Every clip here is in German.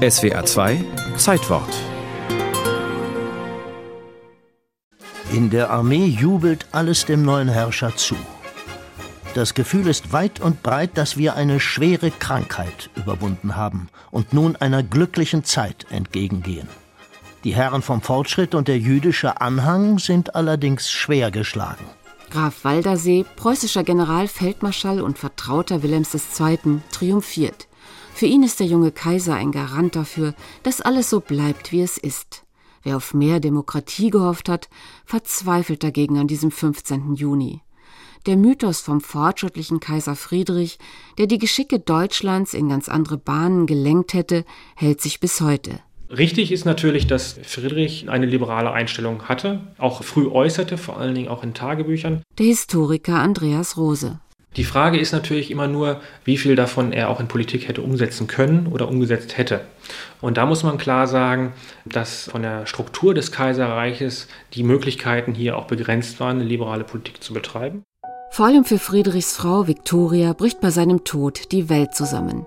SWA 2 Zeitwort In der Armee jubelt alles dem neuen Herrscher zu. Das Gefühl ist weit und breit, dass wir eine schwere Krankheit überwunden haben und nun einer glücklichen Zeit entgegengehen. Die Herren vom Fortschritt und der jüdische Anhang sind allerdings schwer geschlagen. Graf Waldersee, preußischer Generalfeldmarschall und Vertrauter Wilhelms II., triumphiert. Für ihn ist der junge Kaiser ein Garant dafür, dass alles so bleibt, wie es ist. Wer auf mehr Demokratie gehofft hat, verzweifelt dagegen an diesem 15. Juni. Der Mythos vom fortschrittlichen Kaiser Friedrich, der die Geschicke Deutschlands in ganz andere Bahnen gelenkt hätte, hält sich bis heute. Richtig ist natürlich, dass Friedrich eine liberale Einstellung hatte, auch früh äußerte, vor allen Dingen auch in Tagebüchern. Der Historiker Andreas Rose. Die Frage ist natürlich immer nur, wie viel davon er auch in Politik hätte umsetzen können oder umgesetzt hätte. Und da muss man klar sagen, dass von der Struktur des Kaiserreiches die Möglichkeiten hier auch begrenzt waren, eine liberale Politik zu betreiben. Vor allem für Friedrichs Frau Victoria bricht bei seinem Tod die Welt zusammen.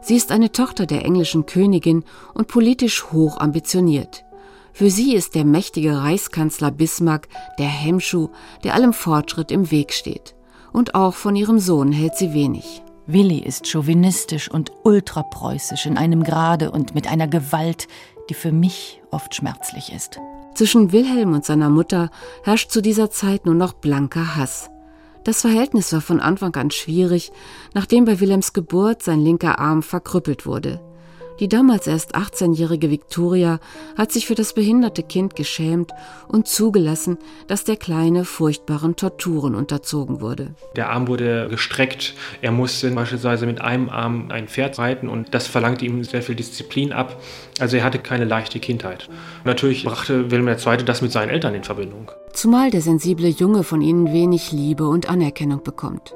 Sie ist eine Tochter der englischen Königin und politisch hoch ambitioniert. Für sie ist der mächtige Reichskanzler Bismarck der Hemmschuh, der allem Fortschritt im Weg steht. Und auch von ihrem Sohn hält sie wenig. Willi ist chauvinistisch und ultrapreußisch in einem Grade und mit einer Gewalt, die für mich oft schmerzlich ist. Zwischen Wilhelm und seiner Mutter herrscht zu dieser Zeit nur noch blanker Hass. Das Verhältnis war von Anfang an schwierig, nachdem bei Wilhelms Geburt sein linker Arm verkrüppelt wurde. Die damals erst 18-jährige Victoria hat sich für das behinderte Kind geschämt und zugelassen, dass der Kleine furchtbaren Torturen unterzogen wurde. Der Arm wurde gestreckt. Er musste beispielsweise mit einem Arm ein Pferd reiten und das verlangte ihm sehr viel Disziplin ab. Also er hatte keine leichte Kindheit. Natürlich brachte Wilhelm II. das mit seinen Eltern in Verbindung. Zumal der sensible Junge von ihnen wenig Liebe und Anerkennung bekommt.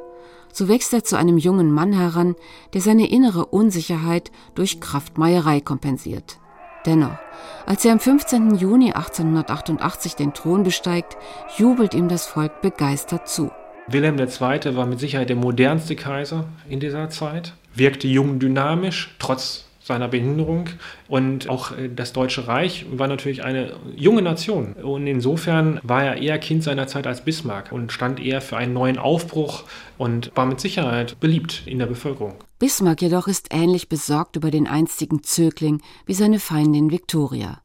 So wächst er zu einem jungen Mann heran, der seine innere Unsicherheit durch Kraftmeierei kompensiert. Dennoch, als er am 15. Juni 1888 den Thron besteigt, jubelt ihm das Volk begeistert zu. Wilhelm II. war mit Sicherheit der modernste Kaiser in dieser Zeit, wirkte jung dynamisch, trotz seiner Behinderung. Und auch äh, das Deutsche Reich war natürlich eine junge Nation. Und insofern war er eher Kind seiner Zeit als Bismarck und stand eher für einen neuen Aufbruch und war mit Sicherheit beliebt in der Bevölkerung. Bismarck jedoch ist ähnlich besorgt über den einstigen Zögling wie seine Feindin Victoria.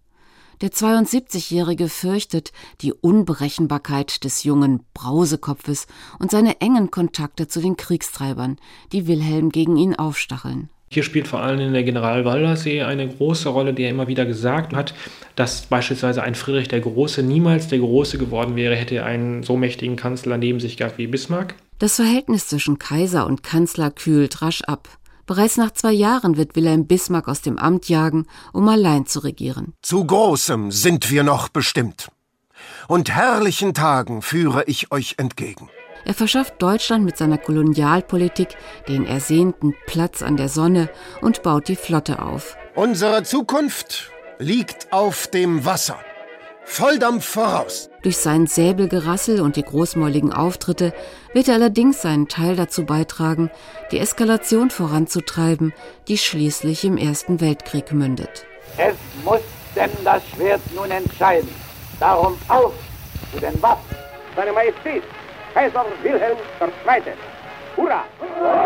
Der 72-Jährige fürchtet die Unberechenbarkeit des jungen Brausekopfes und seine engen Kontakte zu den Kriegstreibern, die Wilhelm gegen ihn aufstacheln. Hier spielt vor allem der General Waldersee eine große Rolle, der immer wieder gesagt hat, dass beispielsweise ein Friedrich der Große niemals der Große geworden wäre, hätte er einen so mächtigen Kanzler neben sich gehabt wie Bismarck. Das Verhältnis zwischen Kaiser und Kanzler kühlt rasch ab. Bereits nach zwei Jahren wird Wilhelm Bismarck aus dem Amt jagen, um allein zu regieren. Zu Großem sind wir noch bestimmt. Und herrlichen Tagen führe ich euch entgegen. Er verschafft Deutschland mit seiner Kolonialpolitik den ersehnten Platz an der Sonne und baut die Flotte auf. Unsere Zukunft liegt auf dem Wasser. Volldampf voraus. Durch sein Säbelgerassel und die großmäuligen Auftritte wird er allerdings seinen Teil dazu beitragen, die Eskalation voranzutreiben, die schließlich im Ersten Weltkrieg mündet. Es muss denn das Schwert nun entscheiden. Darum auf zu den Waffen. Seine Majestät, Kaiser Wilhelm II. Hurra! Hurra!